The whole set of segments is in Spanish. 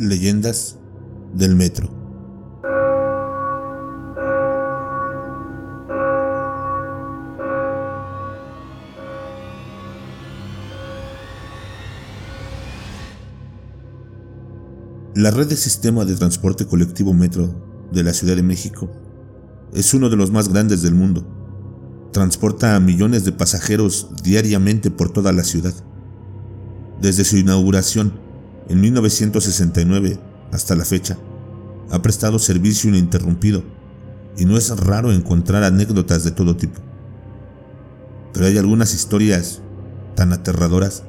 Leyendas del Metro. La red de sistema de transporte colectivo Metro de la Ciudad de México es uno de los más grandes del mundo. Transporta a millones de pasajeros diariamente por toda la ciudad. Desde su inauguración en 1969 hasta la fecha, ha prestado servicio ininterrumpido y no es raro encontrar anécdotas de todo tipo. Pero hay algunas historias tan aterradoras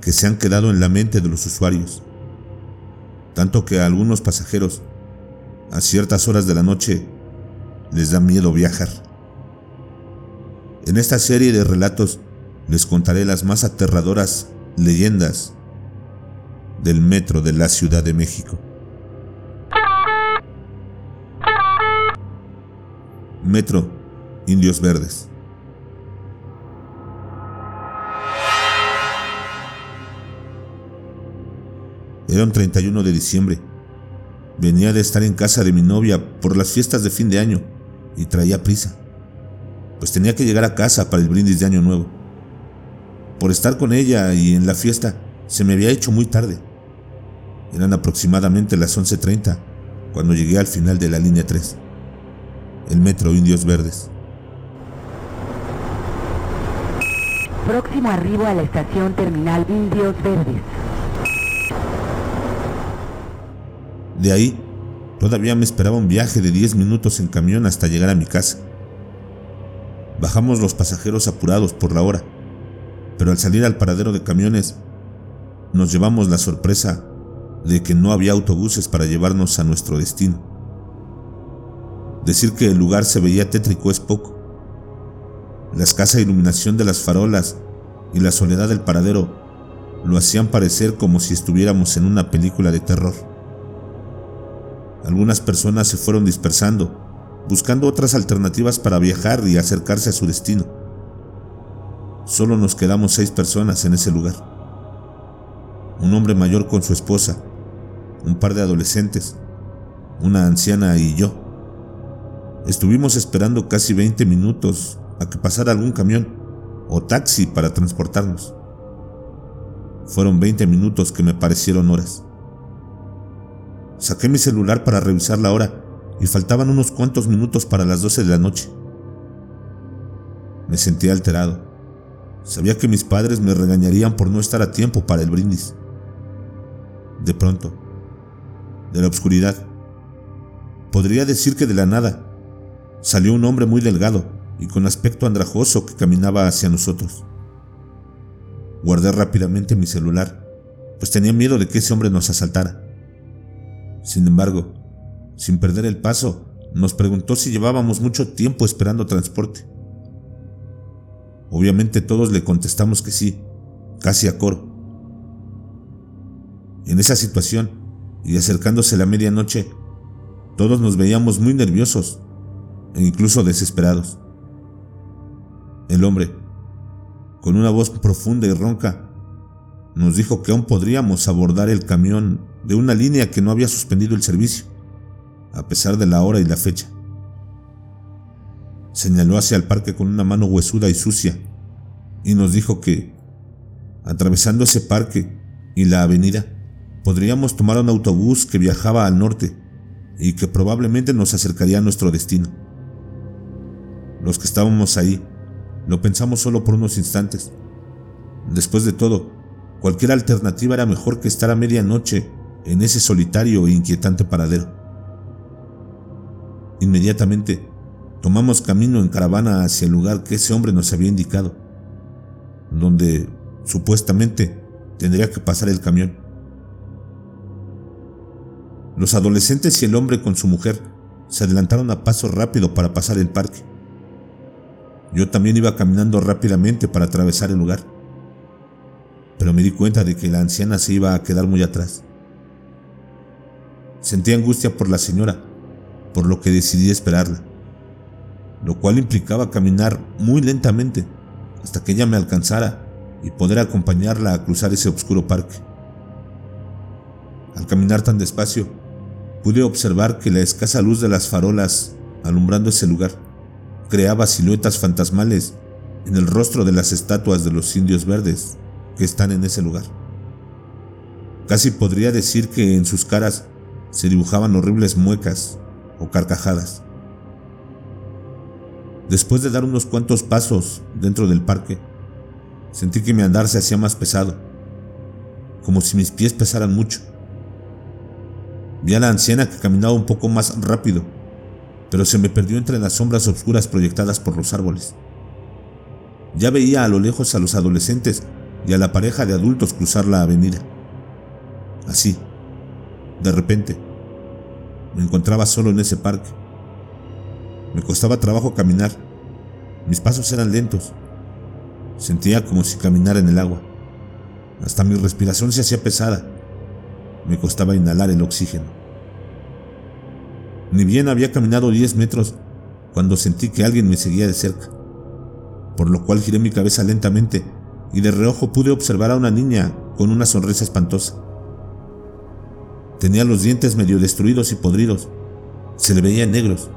que se han quedado en la mente de los usuarios, tanto que a algunos pasajeros a ciertas horas de la noche les da miedo viajar. En esta serie de relatos les contaré las más aterradoras leyendas del metro de la Ciudad de México. Metro Indios Verdes. Era un 31 de diciembre. Venía de estar en casa de mi novia por las fiestas de fin de año y traía prisa, pues tenía que llegar a casa para el brindis de Año Nuevo. Por estar con ella y en la fiesta, se me había hecho muy tarde. Eran aproximadamente las 11.30 cuando llegué al final de la línea 3, el metro Indios Verdes. Próximo arribo a la estación terminal Indios Verdes. De ahí, todavía me esperaba un viaje de 10 minutos en camión hasta llegar a mi casa. Bajamos los pasajeros apurados por la hora, pero al salir al paradero de camiones, nos llevamos la sorpresa de que no había autobuses para llevarnos a nuestro destino. Decir que el lugar se veía tétrico es poco. La escasa iluminación de las farolas y la soledad del paradero lo hacían parecer como si estuviéramos en una película de terror. Algunas personas se fueron dispersando, buscando otras alternativas para viajar y acercarse a su destino. Solo nos quedamos seis personas en ese lugar. Un hombre mayor con su esposa, un par de adolescentes, una anciana y yo. Estuvimos esperando casi 20 minutos a que pasara algún camión o taxi para transportarnos. Fueron 20 minutos que me parecieron horas. Saqué mi celular para revisar la hora y faltaban unos cuantos minutos para las 12 de la noche. Me sentía alterado. Sabía que mis padres me regañarían por no estar a tiempo para el brindis. De pronto, de la oscuridad, podría decir que de la nada, salió un hombre muy delgado y con aspecto andrajoso que caminaba hacia nosotros. Guardé rápidamente mi celular, pues tenía miedo de que ese hombre nos asaltara. Sin embargo, sin perder el paso, nos preguntó si llevábamos mucho tiempo esperando transporte. Obviamente todos le contestamos que sí, casi a coro. En esa situación, y acercándose la medianoche, todos nos veíamos muy nerviosos e incluso desesperados. El hombre, con una voz profunda y ronca, nos dijo que aún podríamos abordar el camión de una línea que no había suspendido el servicio, a pesar de la hora y la fecha. Señaló hacia el parque con una mano huesuda y sucia y nos dijo que, atravesando ese parque y la avenida, podríamos tomar un autobús que viajaba al norte y que probablemente nos acercaría a nuestro destino. Los que estábamos ahí lo pensamos solo por unos instantes. Después de todo, Cualquier alternativa era mejor que estar a medianoche en ese solitario e inquietante paradero. Inmediatamente tomamos camino en caravana hacia el lugar que ese hombre nos había indicado, donde supuestamente tendría que pasar el camión. Los adolescentes y el hombre con su mujer se adelantaron a paso rápido para pasar el parque. Yo también iba caminando rápidamente para atravesar el lugar pero me di cuenta de que la anciana se iba a quedar muy atrás. Sentí angustia por la señora, por lo que decidí esperarla, lo cual implicaba caminar muy lentamente hasta que ella me alcanzara y poder acompañarla a cruzar ese oscuro parque. Al caminar tan despacio, pude observar que la escasa luz de las farolas alumbrando ese lugar creaba siluetas fantasmales en el rostro de las estatuas de los indios verdes que están en ese lugar. Casi podría decir que en sus caras se dibujaban horribles muecas o carcajadas. Después de dar unos cuantos pasos dentro del parque, sentí que mi andar se hacía más pesado, como si mis pies pesaran mucho. Vi a la anciana que caminaba un poco más rápido, pero se me perdió entre las sombras oscuras proyectadas por los árboles. Ya veía a lo lejos a los adolescentes y a la pareja de adultos cruzar la avenida. Así, de repente, me encontraba solo en ese parque. Me costaba trabajo caminar. Mis pasos eran lentos. Sentía como si caminara en el agua. Hasta mi respiración se hacía pesada. Me costaba inhalar el oxígeno. Ni bien había caminado 10 metros cuando sentí que alguien me seguía de cerca, por lo cual giré mi cabeza lentamente y de reojo pude observar a una niña con una sonrisa espantosa. Tenía los dientes medio destruidos y podridos, se le veían negros.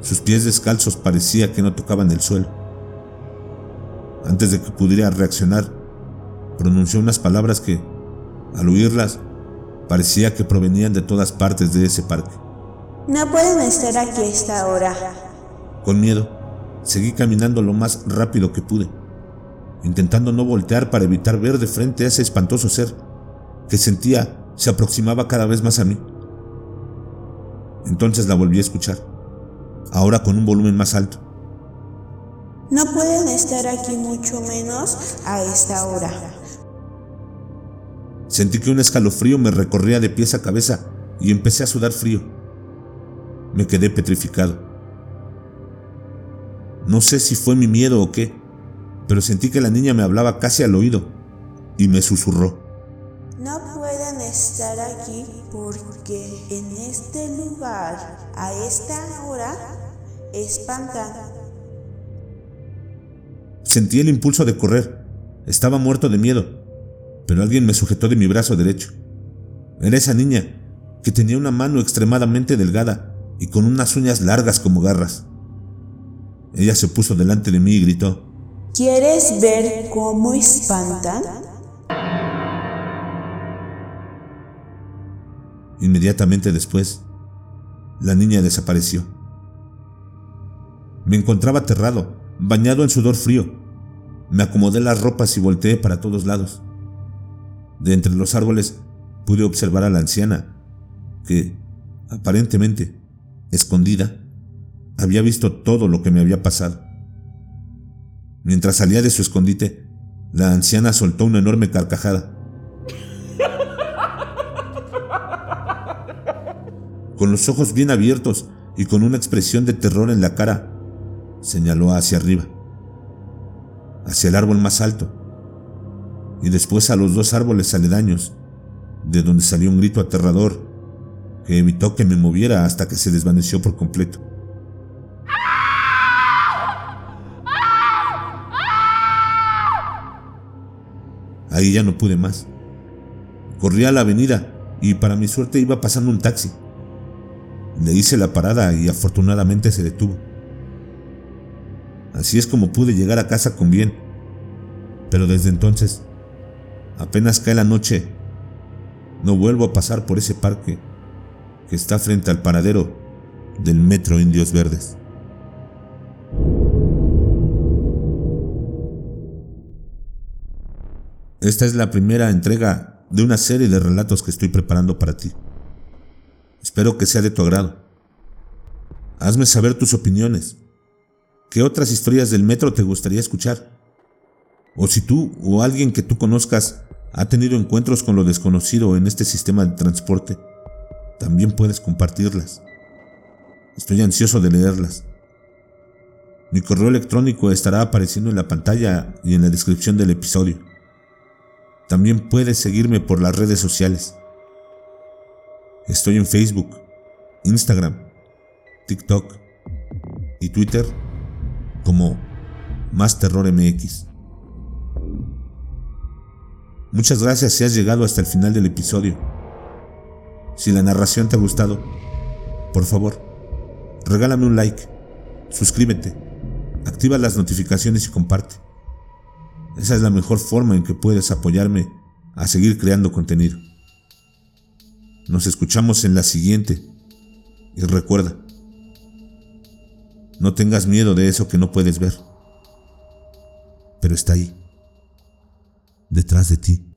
Sus pies descalzos parecía que no tocaban el suelo. Antes de que pudiera reaccionar, pronunció unas palabras que, al oírlas, parecía que provenían de todas partes de ese parque. No pueden estar aquí a esta hora. Con miedo, seguí caminando lo más rápido que pude, intentando no voltear para evitar ver de frente a ese espantoso ser que sentía se aproximaba cada vez más a mí. Entonces la volví a escuchar, ahora con un volumen más alto. No pueden estar aquí mucho menos a esta hora. Sentí que un escalofrío me recorría de pies a cabeza y empecé a sudar frío me quedé petrificado. No sé si fue mi miedo o qué, pero sentí que la niña me hablaba casi al oído y me susurró. No pueden estar aquí porque en este lugar, a esta hora, espantan. Sentí el impulso de correr. Estaba muerto de miedo, pero alguien me sujetó de mi brazo derecho. Era esa niña, que tenía una mano extremadamente delgada y con unas uñas largas como garras. Ella se puso delante de mí y gritó, ¿Quieres ver cómo espantan? Inmediatamente después, la niña desapareció. Me encontraba aterrado, bañado en sudor frío. Me acomodé las ropas y volteé para todos lados. De entre los árboles pude observar a la anciana, que, aparentemente, escondida, había visto todo lo que me había pasado. Mientras salía de su escondite, la anciana soltó una enorme carcajada. Con los ojos bien abiertos y con una expresión de terror en la cara, señaló hacia arriba, hacia el árbol más alto, y después a los dos árboles aledaños, de donde salió un grito aterrador que evitó que me moviera hasta que se desvaneció por completo. Ahí ya no pude más. Corrí a la avenida y para mi suerte iba pasando un taxi. Le hice la parada y afortunadamente se detuvo. Así es como pude llegar a casa con bien. Pero desde entonces, apenas cae la noche, no vuelvo a pasar por ese parque que está frente al paradero del Metro Indios Verdes. Esta es la primera entrega de una serie de relatos que estoy preparando para ti. Espero que sea de tu agrado. Hazme saber tus opiniones. ¿Qué otras historias del metro te gustaría escuchar? O si tú o alguien que tú conozcas ha tenido encuentros con lo desconocido en este sistema de transporte, también puedes compartirlas. Estoy ansioso de leerlas. Mi correo electrónico estará apareciendo en la pantalla y en la descripción del episodio. También puedes seguirme por las redes sociales. Estoy en Facebook, Instagram, TikTok y Twitter como Más Terror MX. Muchas gracias si has llegado hasta el final del episodio Si la narración te ha gustado, por favor, regálame un like, suscríbete, activa las notificaciones y comparte. Esa es la mejor forma en que puedes apoyarme a seguir creando contenido. Nos escuchamos en la siguiente y recuerda, no tengas miedo de eso que no puedes ver, pero está ahí, de ti.